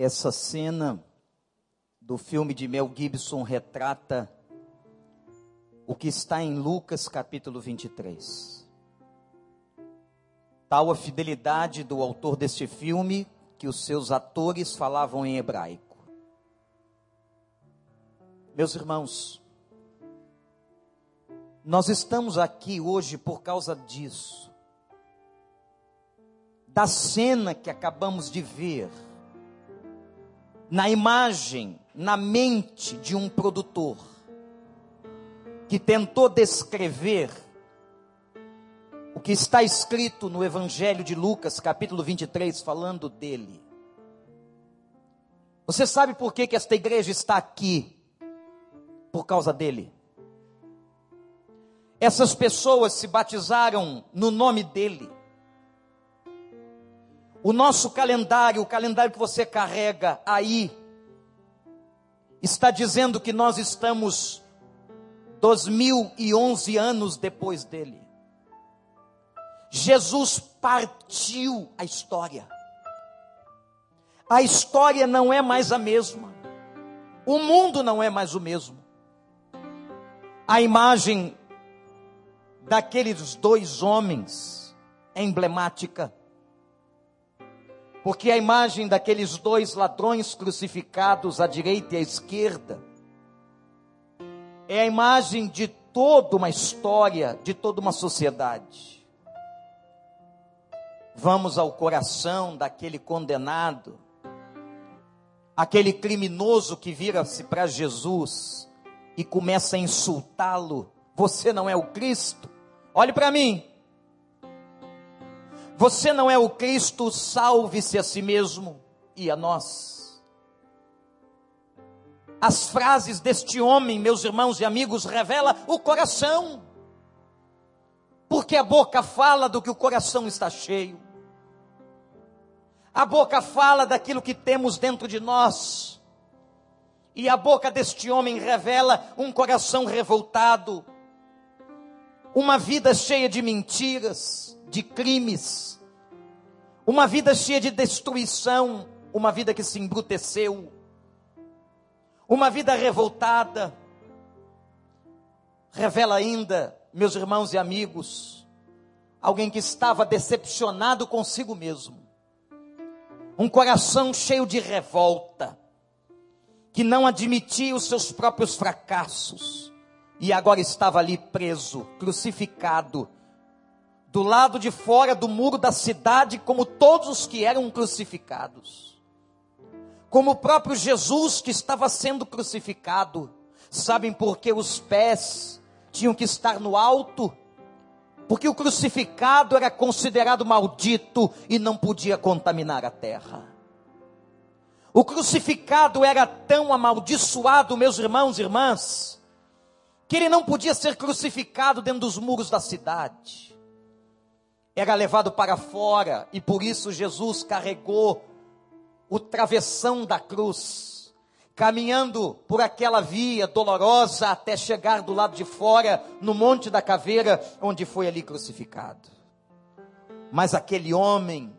Essa cena do filme de Mel Gibson retrata o que está em Lucas capítulo 23. Tal a fidelidade do autor deste filme que os seus atores falavam em hebraico. Meus irmãos, nós estamos aqui hoje por causa disso. Da cena que acabamos de ver, na imagem, na mente de um produtor, que tentou descrever o que está escrito no Evangelho de Lucas, capítulo 23, falando dele. Você sabe por que, que esta igreja está aqui? Por causa dele. Essas pessoas se batizaram no nome dele. O nosso calendário, o calendário que você carrega aí, está dizendo que nós estamos 2011 anos depois dele. Jesus partiu a história. A história não é mais a mesma. O mundo não é mais o mesmo. A imagem daqueles dois homens é emblemática. Porque a imagem daqueles dois ladrões crucificados à direita e à esquerda é a imagem de toda uma história, de toda uma sociedade vamos ao coração daquele condenado, aquele criminoso que vira-se para Jesus e começa a insultá-lo. Você não é o Cristo? Olhe para mim. Você não é o Cristo, salve-se a si mesmo e a nós. As frases deste homem, meus irmãos e amigos, revela o coração. Porque a boca fala do que o coração está cheio. A boca fala daquilo que temos dentro de nós. E a boca deste homem revela um coração revoltado, uma vida cheia de mentiras, de crimes, uma vida cheia de destruição, uma vida que se embruteceu, uma vida revoltada. Revela ainda, meus irmãos e amigos, alguém que estava decepcionado consigo mesmo. Um coração cheio de revolta, que não admitia os seus próprios fracassos, e agora estava ali preso, crucificado, do lado de fora do muro da cidade, como todos os que eram crucificados. Como o próprio Jesus que estava sendo crucificado. Sabem por que os pés tinham que estar no alto? porque o crucificado era considerado maldito e não podia contaminar a terra. O crucificado era tão amaldiçoado, meus irmãos e irmãs, que ele não podia ser crucificado dentro dos muros da cidade. Era levado para fora e por isso Jesus carregou o travessão da cruz caminhando por aquela via dolorosa até chegar do lado de fora, no Monte da Caveira, onde foi ali crucificado. Mas aquele homem,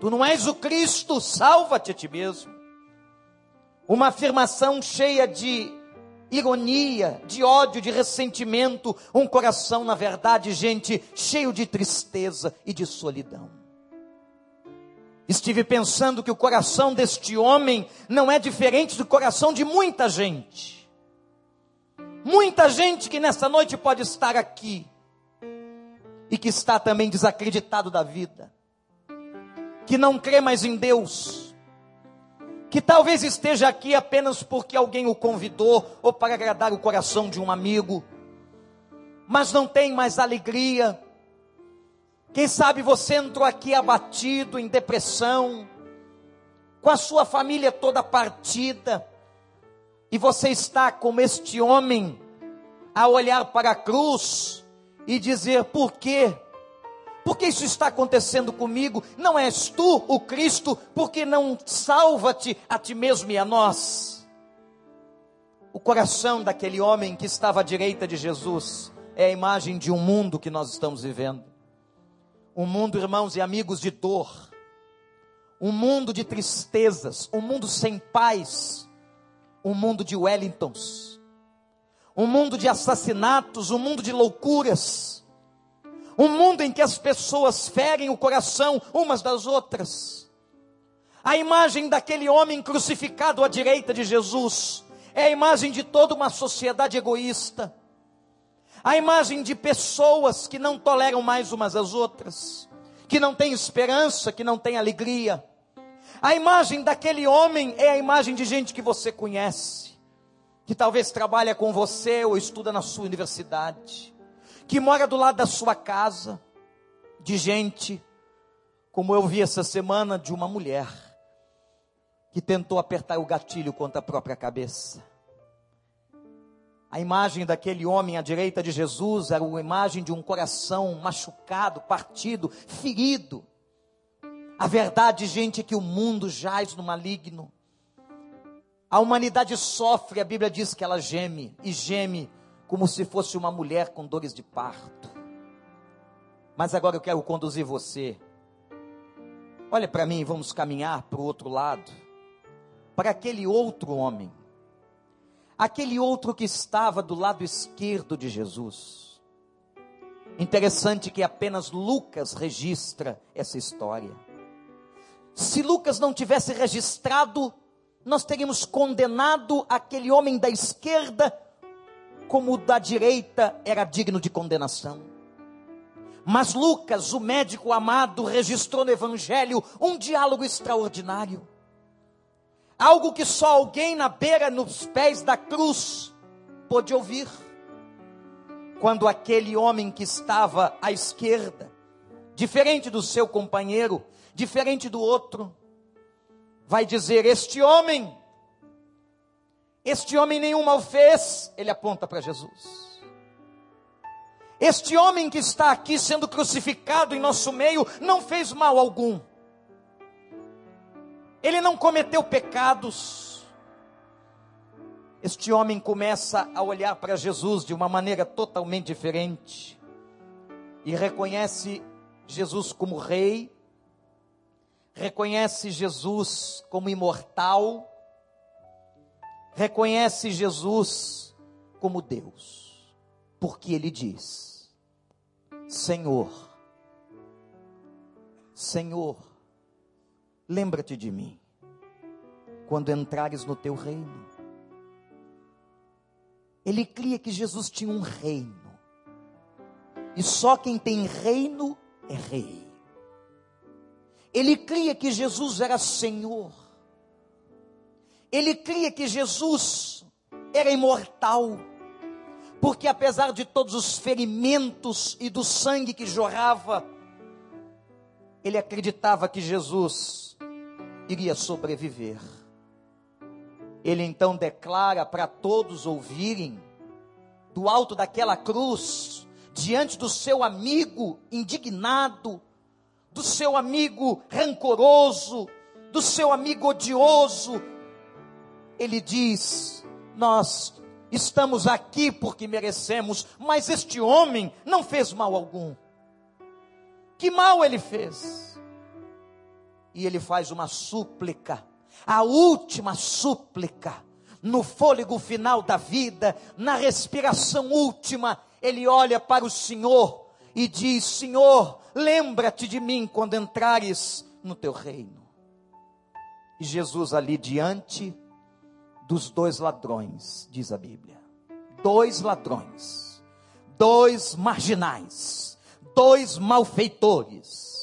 tu não és o Cristo, salva-te a ti mesmo. Uma afirmação cheia de ironia, de ódio, de ressentimento, um coração, na verdade, gente, cheio de tristeza e de solidão. Estive pensando que o coração deste homem não é diferente do coração de muita gente. Muita gente que nessa noite pode estar aqui e que está também desacreditado da vida, que não crê mais em Deus, que talvez esteja aqui apenas porque alguém o convidou ou para agradar o coração de um amigo, mas não tem mais alegria, quem sabe você entrou aqui abatido, em depressão, com a sua família toda partida, e você está como este homem, a olhar para a cruz e dizer: por quê? Por que isso está acontecendo comigo? Não és tu o Cristo? Porque não salva-te a ti mesmo e a nós? O coração daquele homem que estava à direita de Jesus é a imagem de um mundo que nós estamos vivendo um mundo, irmãos e amigos, de dor, um mundo de tristezas, um mundo sem paz, um mundo de Wellingtons, um mundo de assassinatos, um mundo de loucuras, um mundo em que as pessoas ferem o coração umas das outras. A imagem daquele homem crucificado à direita de Jesus é a imagem de toda uma sociedade egoísta. A imagem de pessoas que não toleram mais umas às outras, que não têm esperança, que não têm alegria. A imagem daquele homem é a imagem de gente que você conhece, que talvez trabalha com você ou estuda na sua universidade, que mora do lado da sua casa, de gente, como eu vi essa semana, de uma mulher que tentou apertar o gatilho contra a própria cabeça. A imagem daquele homem à direita de Jesus era uma imagem de um coração machucado, partido, ferido. A verdade, gente, é que o mundo jaz no maligno. A humanidade sofre, a Bíblia diz que ela geme, e geme como se fosse uma mulher com dores de parto. Mas agora eu quero conduzir você. Olha para mim, vamos caminhar para o outro lado para aquele outro homem, aquele outro que estava do lado esquerdo de Jesus. Interessante que apenas Lucas registra essa história. Se Lucas não tivesse registrado, nós teríamos condenado aquele homem da esquerda como o da direita era digno de condenação. Mas Lucas, o médico amado, registrou no Evangelho um diálogo extraordinário. Algo que só alguém na beira, nos pés da cruz, pôde ouvir. Quando aquele homem que estava à esquerda, diferente do seu companheiro, diferente do outro, vai dizer: Este homem, este homem nenhum mal fez, ele aponta para Jesus. Este homem que está aqui sendo crucificado em nosso meio não fez mal algum ele não cometeu pecados. Este homem começa a olhar para Jesus de uma maneira totalmente diferente e reconhece Jesus como rei, reconhece Jesus como imortal, reconhece Jesus como Deus, porque ele diz: Senhor, Senhor, lembra-te de mim quando entrares no teu reino. Ele cria que Jesus tinha um reino. E só quem tem reino é rei. Ele cria que Jesus era Senhor. Ele cria que Jesus era imortal. Porque apesar de todos os ferimentos e do sangue que jorrava, ele acreditava que Jesus iria sobreviver. Ele então declara para todos ouvirem, do alto daquela cruz, diante do seu amigo indignado, do seu amigo rancoroso, do seu amigo odioso, ele diz: Nós estamos aqui porque merecemos, mas este homem não fez mal algum. Que mal ele fez? e ele faz uma súplica, a última súplica, no fôlego final da vida, na respiração última, ele olha para o Senhor e diz: Senhor, lembra-te de mim quando entrares no teu reino. E Jesus ali diante dos dois ladrões, diz a Bíblia. Dois ladrões, dois marginais, dois malfeitores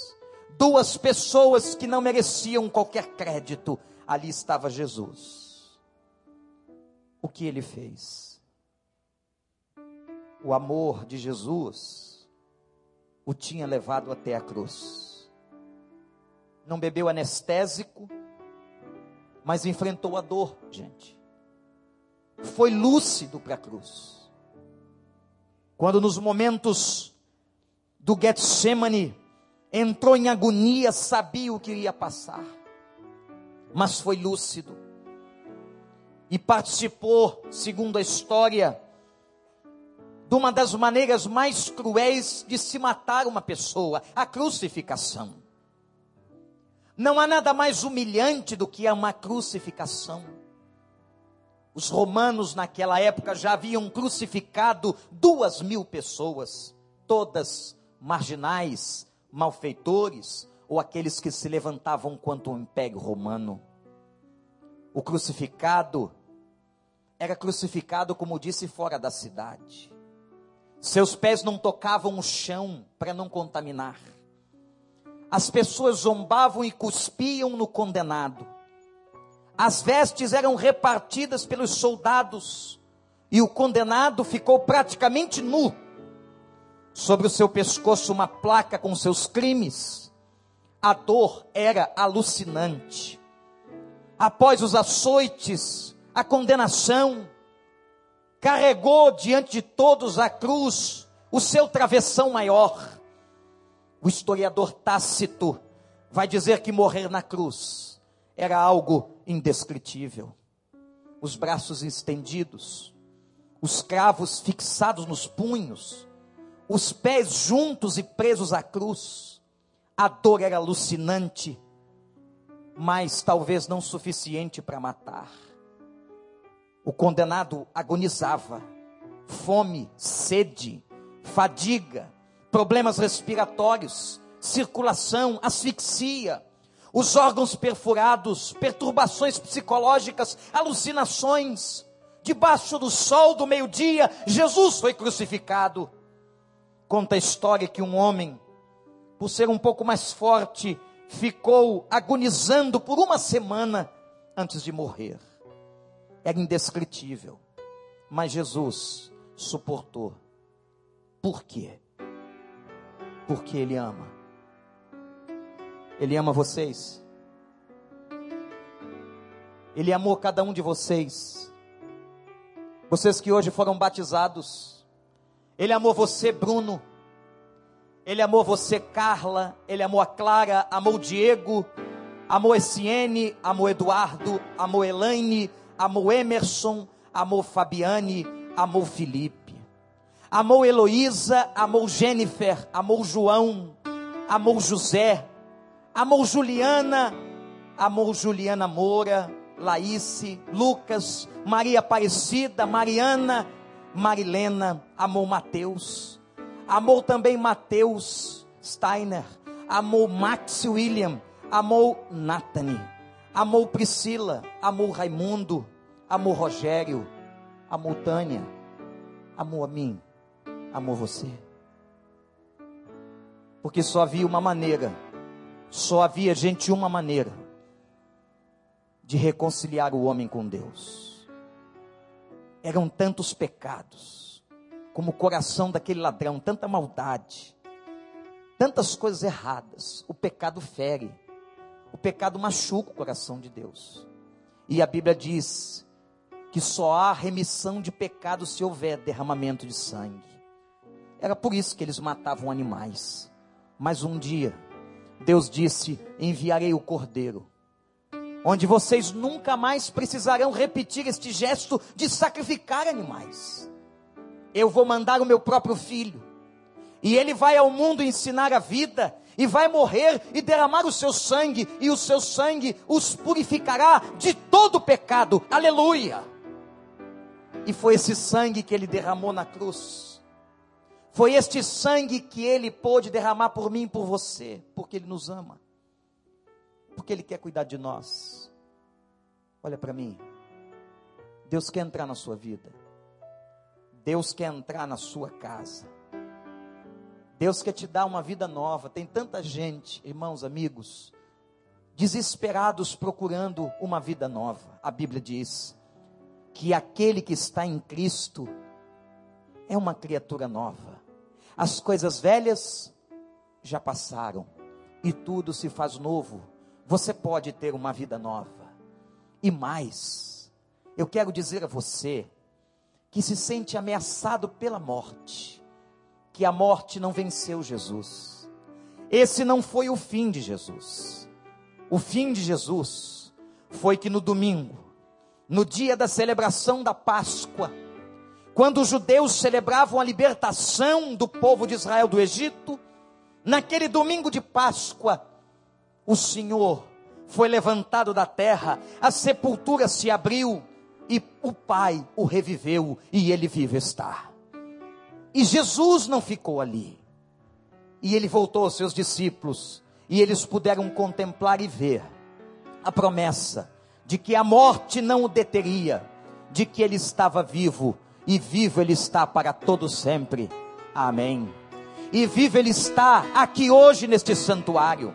duas pessoas que não mereciam qualquer crédito, ali estava Jesus. O que ele fez? O amor de Jesus o tinha levado até a cruz. Não bebeu anestésico, mas enfrentou a dor, gente. Foi lúcido para a cruz. Quando nos momentos do Getsemane, entrou em agonia, sabia o que ia passar, mas foi lúcido e participou, segundo a história, de uma das maneiras mais cruéis de se matar uma pessoa, a crucificação. Não há nada mais humilhante do que uma crucificação. Os romanos naquela época já haviam crucificado duas mil pessoas, todas marginais, malfeitores ou aqueles que se levantavam contra o Império Romano. O crucificado era crucificado, como disse, fora da cidade. Seus pés não tocavam o chão para não contaminar. As pessoas zombavam e cuspiam no condenado. As vestes eram repartidas pelos soldados e o condenado ficou praticamente nu. Sobre o seu pescoço, uma placa com seus crimes. A dor era alucinante. Após os açoites, a condenação, carregou diante de todos a cruz, o seu travessão maior. O historiador Tácito vai dizer que morrer na cruz era algo indescritível. Os braços estendidos, os cravos fixados nos punhos, os pés juntos e presos à cruz. A dor era alucinante, mas talvez não suficiente para matar. O condenado agonizava, fome, sede, fadiga, problemas respiratórios, circulação, asfixia, os órgãos perfurados, perturbações psicológicas, alucinações. Debaixo do sol do meio-dia, Jesus foi crucificado. Conta a história que um homem, por ser um pouco mais forte, ficou agonizando por uma semana antes de morrer. Era indescritível. Mas Jesus suportou. Por quê? Porque Ele ama. Ele ama vocês. Ele amou cada um de vocês. Vocês que hoje foram batizados. Ele amou você, Bruno. Ele amou você, Carla. Ele amou a Clara. Amou o Diego. Amou Essiene. Amou Eduardo. Amou Elaine. Amou Emerson. Amou Fabiane. Amou Felipe. Amou Heloísa. Amou Jennifer. Amou João. Amou José. Amou Juliana. Amou Juliana Moura Laíse, Lucas, Maria Aparecida, Mariana, Marilena, amou Mateus, amou também Mateus Steiner, amou Max William, amou Nathanie, amou Priscila, amou Raimundo, amou Rogério, amou Tânia, amou a mim, amou você. Porque só havia uma maneira, só havia gente uma maneira de reconciliar o homem com Deus. Eram tantos pecados, como o coração daquele ladrão, tanta maldade, tantas coisas erradas. O pecado fere, o pecado machuca o coração de Deus. E a Bíblia diz que só há remissão de pecados se houver derramamento de sangue. Era por isso que eles matavam animais. Mas um dia, Deus disse: Enviarei o cordeiro onde vocês nunca mais precisarão repetir este gesto de sacrificar animais. Eu vou mandar o meu próprio filho, e ele vai ao mundo ensinar a vida, e vai morrer e derramar o seu sangue, e o seu sangue os purificará de todo pecado. Aleluia! E foi esse sangue que ele derramou na cruz. Foi este sangue que ele pôde derramar por mim e por você, porque ele nos ama porque Ele quer cuidar de nós. Olha para mim. Deus quer entrar na sua vida. Deus quer entrar na sua casa. Deus quer te dar uma vida nova. Tem tanta gente, irmãos, amigos, desesperados procurando uma vida nova. A Bíblia diz que aquele que está em Cristo é uma criatura nova. As coisas velhas já passaram e tudo se faz novo você pode ter uma vida nova. E mais, eu quero dizer a você que se sente ameaçado pela morte, que a morte não venceu Jesus. Esse não foi o fim de Jesus. O fim de Jesus foi que no domingo, no dia da celebração da Páscoa, quando os judeus celebravam a libertação do povo de Israel do Egito, naquele domingo de Páscoa, o Senhor foi levantado da terra, a sepultura se abriu e o Pai o reviveu e ele vive está. E Jesus não ficou ali. E ele voltou aos seus discípulos e eles puderam contemplar e ver a promessa de que a morte não o deteria, de que ele estava vivo e vivo ele está para todo sempre. Amém. E vivo ele está aqui hoje neste santuário.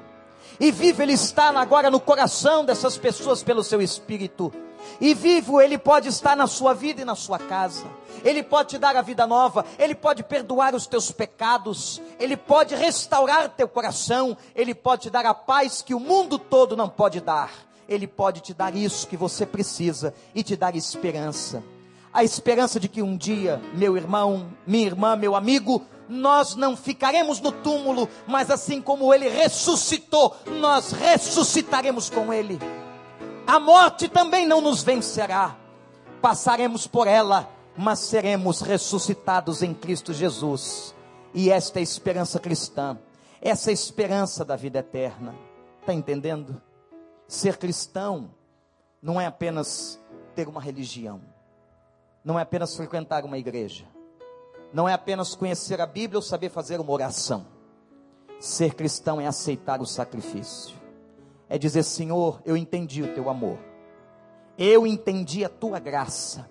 E vivo ele está agora no coração dessas pessoas pelo seu espírito. E vivo ele pode estar na sua vida e na sua casa. Ele pode te dar a vida nova, ele pode perdoar os teus pecados, ele pode restaurar teu coração, ele pode te dar a paz que o mundo todo não pode dar. Ele pode te dar isso que você precisa e te dar esperança. A esperança de que um dia, meu irmão, minha irmã, meu amigo, nós não ficaremos no túmulo, mas assim como ele ressuscitou, nós ressuscitaremos com ele. A morte também não nos vencerá, passaremos por ela, mas seremos ressuscitados em Cristo Jesus. E esta é a esperança cristã, essa é a esperança da vida eterna. Está entendendo? Ser cristão não é apenas ter uma religião, não é apenas frequentar uma igreja não é apenas conhecer a Bíblia ou saber fazer uma oração. Ser cristão é aceitar o sacrifício. É dizer, Senhor, eu entendi o teu amor. Eu entendi a tua graça.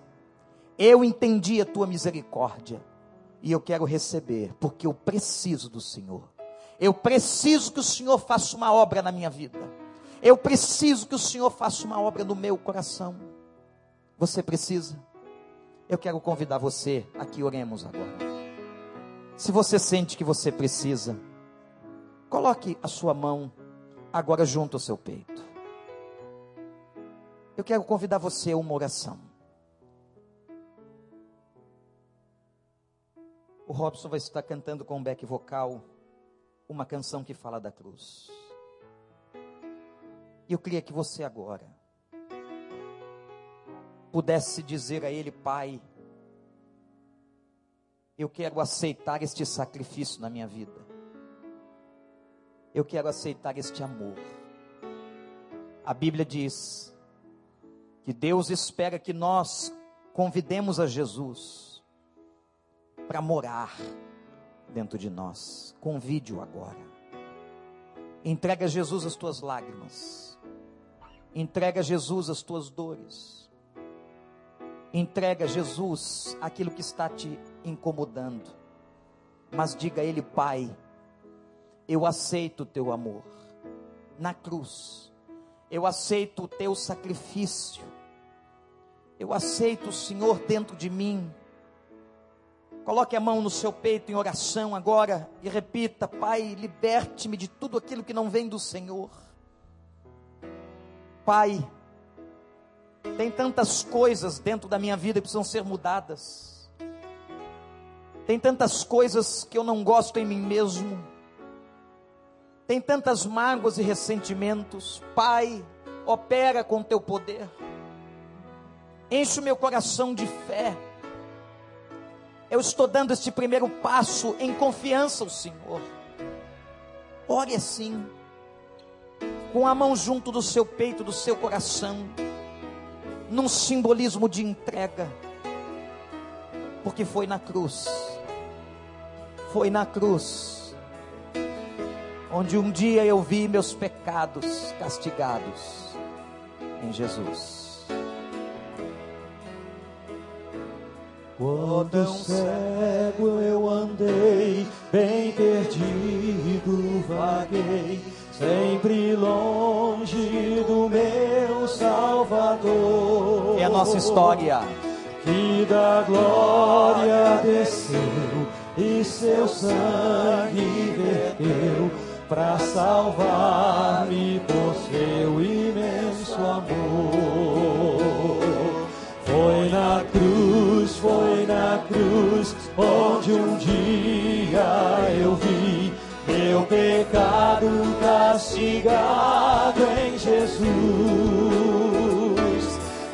Eu entendi a tua misericórdia. E eu quero receber, porque eu preciso do Senhor. Eu preciso que o Senhor faça uma obra na minha vida. Eu preciso que o Senhor faça uma obra no meu coração. Você precisa? Eu quero convidar você a que oremos agora. Se você sente que você precisa, coloque a sua mão agora junto ao seu peito. Eu quero convidar você a uma oração. O Robson vai estar cantando com um back vocal uma canção que fala da cruz. Eu queria que você agora pudesse dizer a Ele, Pai, eu quero aceitar este sacrifício na minha vida. Eu quero aceitar este amor. A Bíblia diz que Deus espera que nós convidemos a Jesus para morar dentro de nós. Convide-o agora. Entrega a Jesus as tuas lágrimas. Entrega a Jesus as tuas dores. Entrega a Jesus aquilo que está te incomodando. Mas diga a Ele, Pai, eu aceito o teu amor na cruz. Eu aceito o teu sacrifício. Eu aceito o Senhor dentro de mim. Coloque a mão no seu peito em oração agora e repita: Pai, liberte-me de tudo aquilo que não vem do Senhor. Pai, tem tantas coisas dentro da minha vida que precisam ser mudadas. Tem tantas coisas que eu não gosto em mim mesmo. Tem tantas mágoas e ressentimentos. Pai, opera com teu poder. Enche o meu coração de fé. Eu estou dando este primeiro passo em confiança ao Senhor. Ore assim, com a mão junto do seu peito, do seu coração num simbolismo de entrega, porque foi na cruz, foi na cruz, onde um dia eu vi meus pecados castigados em Jesus. Quando cego eu andei, bem perdido vaguei sempre longe. É a nossa história. Que da glória desceu e seu sangue verteu para salvar-me por seu imenso amor. Foi na cruz, foi na cruz, onde um dia eu vi meu pecado castigado em Jesus.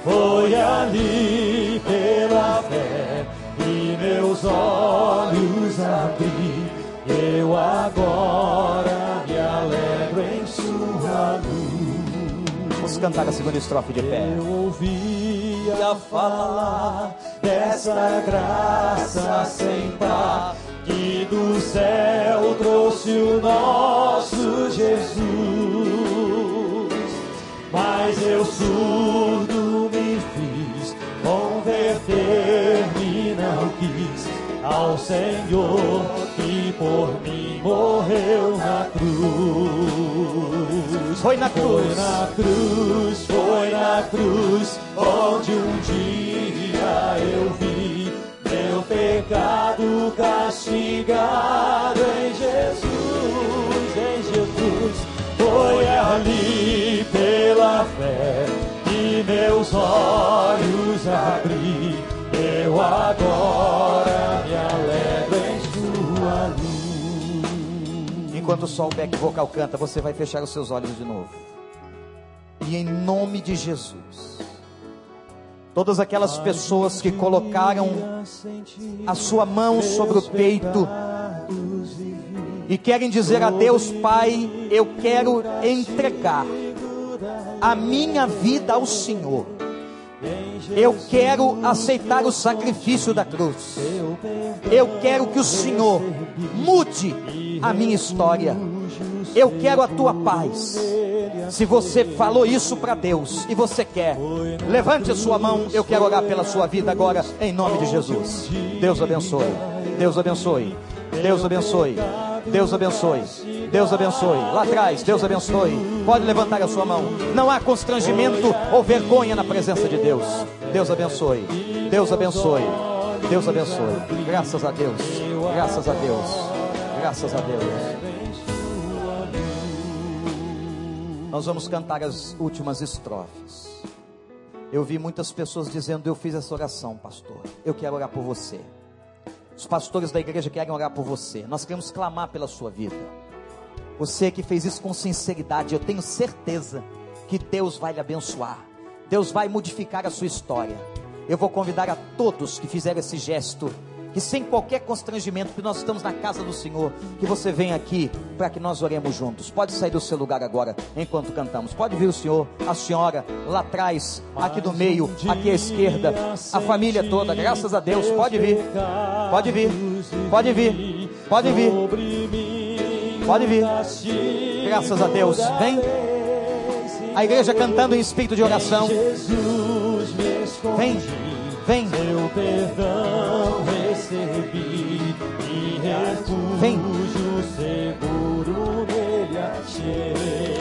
Foi ali pela fé e meus olhos abri. Eu agora me alegro em sua luz. Vamos cantar a segunda estrofe de pé. Eu ouvia falar dessa graça sem par que do céu trouxe o nosso Jesus. Mas eu surdo converter-me não quis ao Senhor que por mim morreu na cruz. Foi na Foi cruz. na cruz, foi na cruz, onde um dia eu vi meu pecado castigado em Jesus, em Jesus. Foi ali pela fé que meus olhos abri. Agora me alegro em sua luz. Enquanto só o back vocal canta, você vai fechar os seus olhos de novo. E em nome de Jesus, todas aquelas pessoas que colocaram a sua mão sobre o peito e querem dizer a Deus, Pai, eu quero entregar a minha vida ao Senhor. Eu quero aceitar o sacrifício da cruz. Eu quero que o Senhor mude a minha história. Eu quero a tua paz. Se você falou isso para Deus e você quer, levante a sua mão. Eu quero orar pela sua vida agora, em nome de Jesus. Deus abençoe. Deus abençoe. Deus abençoe. Deus abençoe. Deus abençoe. Lá atrás, Deus abençoe. Pode levantar a sua mão. Não há constrangimento ou vergonha na presença de Deus. Deus abençoe. Deus abençoe. Deus abençoe. Graças a Deus. Graças a Deus. Graças a Deus. Nós vamos cantar as últimas estrofes. Eu vi muitas pessoas dizendo: Eu fiz essa oração, pastor. Eu quero orar por você. Os pastores da igreja querem orar por você. Nós queremos clamar pela sua vida. Você que fez isso com sinceridade, eu tenho certeza que Deus vai lhe abençoar. Deus vai modificar a sua história. Eu vou convidar a todos que fizeram esse gesto, que sem qualquer constrangimento, que nós estamos na casa do Senhor, que você venha aqui para que nós oremos juntos. Pode sair do seu lugar agora, enquanto cantamos. Pode vir o Senhor, a senhora, lá atrás, aqui do meio, aqui à esquerda, a família toda, graças a Deus. Pode vir, pode vir, pode vir, pode vir, pode vir. Graças a Deus. Vem. A igreja cantando em espírito de oração. Vem, vem,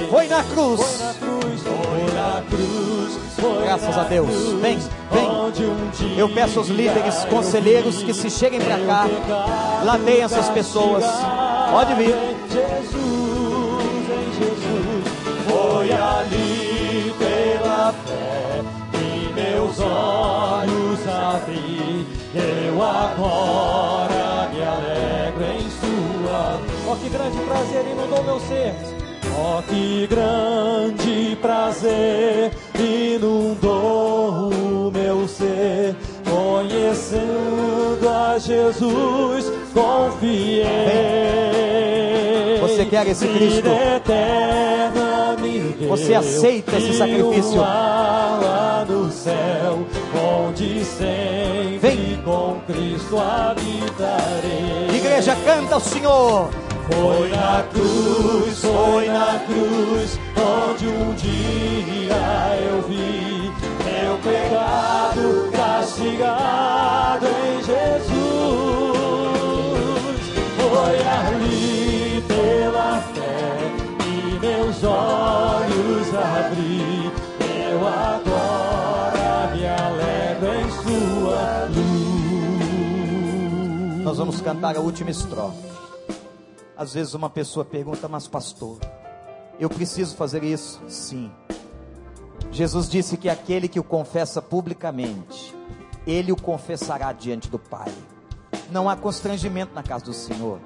foi na cruz. Na cruz, foi na cruz, foi Graças na a Deus. Vem, vem. um Eu peço aos líderes, conselheiros que se cheguem para cá, ladeiem essas pessoas. Pode vir. Em Jesus, em Jesus, foi ali pela fé que meus olhos abri. Eu agora me alegro em sua. Oh, que grande prazer inundou meu ser. Oh, que grande prazer inundou o meu ser. Conhecendo a Jesus, confiei. Você quer esse Cristo? Você aceita esse sacrifício? no céu, onde sempre Vem. com Cristo habitarei. Igreja, canta o Senhor. Foi na cruz, foi na cruz, onde um dia eu vi meu pecado castigado em Jesus. Foi ali pela fé que meus olhos abri. Eu agora me alegro em sua luz. Nós vamos cantar a última estrofe. Às vezes uma pessoa pergunta, mas pastor, eu preciso fazer isso? Sim. Jesus disse que aquele que o confessa publicamente, ele o confessará diante do Pai. Não há constrangimento na casa do Senhor.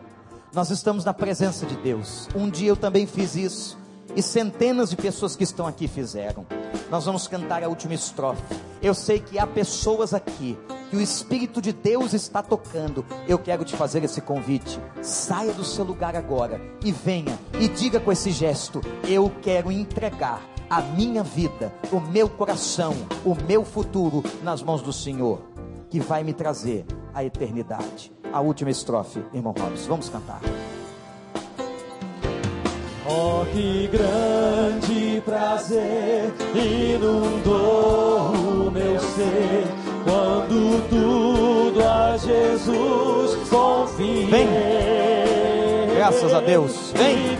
Nós estamos na presença de Deus. Um dia eu também fiz isso. E centenas de pessoas que estão aqui fizeram. Nós vamos cantar a última estrofe. Eu sei que há pessoas aqui que o Espírito de Deus está tocando, eu quero te fazer esse convite. Saia do seu lugar agora e venha e diga com esse gesto: Eu quero entregar a minha vida, o meu coração, o meu futuro nas mãos do Senhor, que vai me trazer a eternidade. A última estrofe, irmão Robson, vamos cantar. Oh, que grande prazer inundou Vem, graças a Deus, vem.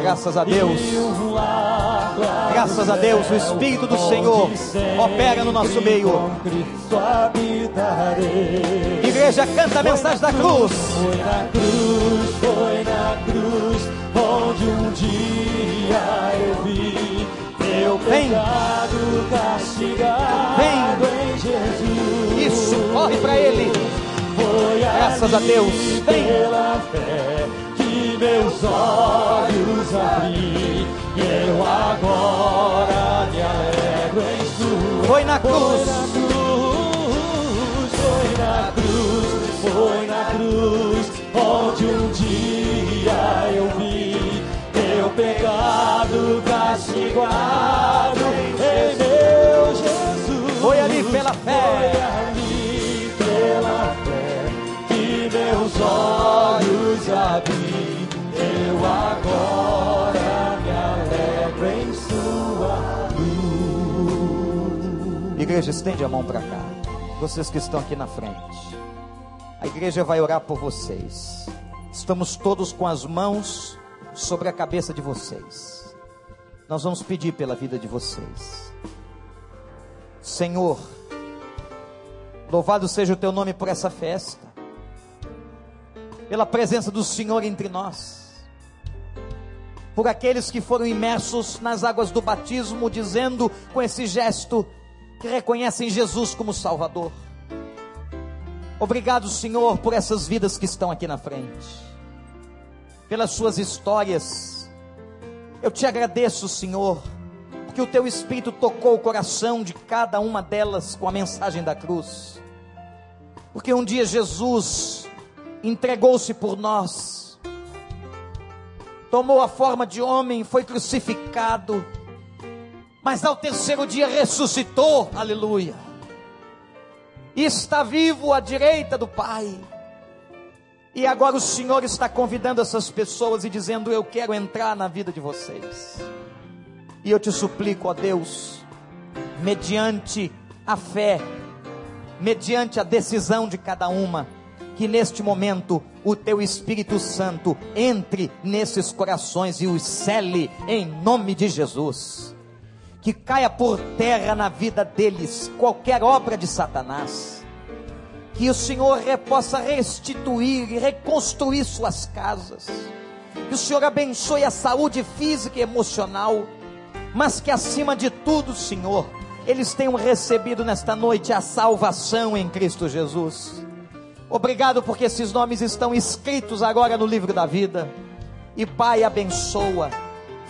Graças a Deus, graças a Deus, o Espírito do Senhor opera no nosso meio. Igreja, canta a mensagem da cruz. Foi na cruz, foi na cruz, onde um dia eu vi meu pecado castigado em Jesus. Isso, corre para Ele. Graças a Deus. Pela fé que meus olhos abri. E eu agora me alegro em sua Foi na cruz. Foi na cruz, foi na cruz, onde um dia eu vi meu pecado castigado Igreja, estende a mão para cá. Vocês que estão aqui na frente. A igreja vai orar por vocês. Estamos todos com as mãos sobre a cabeça de vocês. Nós vamos pedir pela vida de vocês. Senhor, louvado seja o teu nome por essa festa. Pela presença do Senhor entre nós. Por aqueles que foram imersos nas águas do batismo, dizendo com esse gesto que reconhecem Jesus como Salvador. Obrigado, Senhor, por essas vidas que estão aqui na frente, pelas suas histórias. Eu te agradeço, Senhor, porque o teu Espírito tocou o coração de cada uma delas com a mensagem da cruz. Porque um dia Jesus entregou-se por nós, tomou a forma de homem, foi crucificado, mas ao terceiro dia ressuscitou, aleluia e está vivo à direita do Pai. E agora o Senhor está convidando essas pessoas e dizendo: Eu quero entrar na vida de vocês. E eu te suplico, ó Deus, mediante a fé, mediante a decisão de cada uma, que neste momento o teu Espírito Santo entre nesses corações e os cele em nome de Jesus que caia por terra na vida deles qualquer obra de Satanás, que o Senhor possa restituir e reconstruir suas casas, que o Senhor abençoe a saúde física e emocional, mas que acima de tudo, Senhor, eles tenham recebido nesta noite a salvação em Cristo Jesus. Obrigado porque esses nomes estão escritos agora no livro da vida. E Pai, abençoa,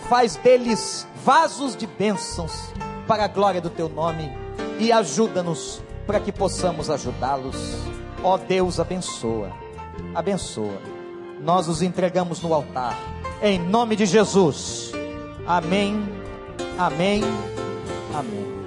faz deles vasos de bênçãos para a glória do teu nome e ajuda-nos para que possamos ajudá-los. Ó Deus, abençoa, abençoa. Nós os entregamos no altar, em nome de Jesus. Amém, amém, amém.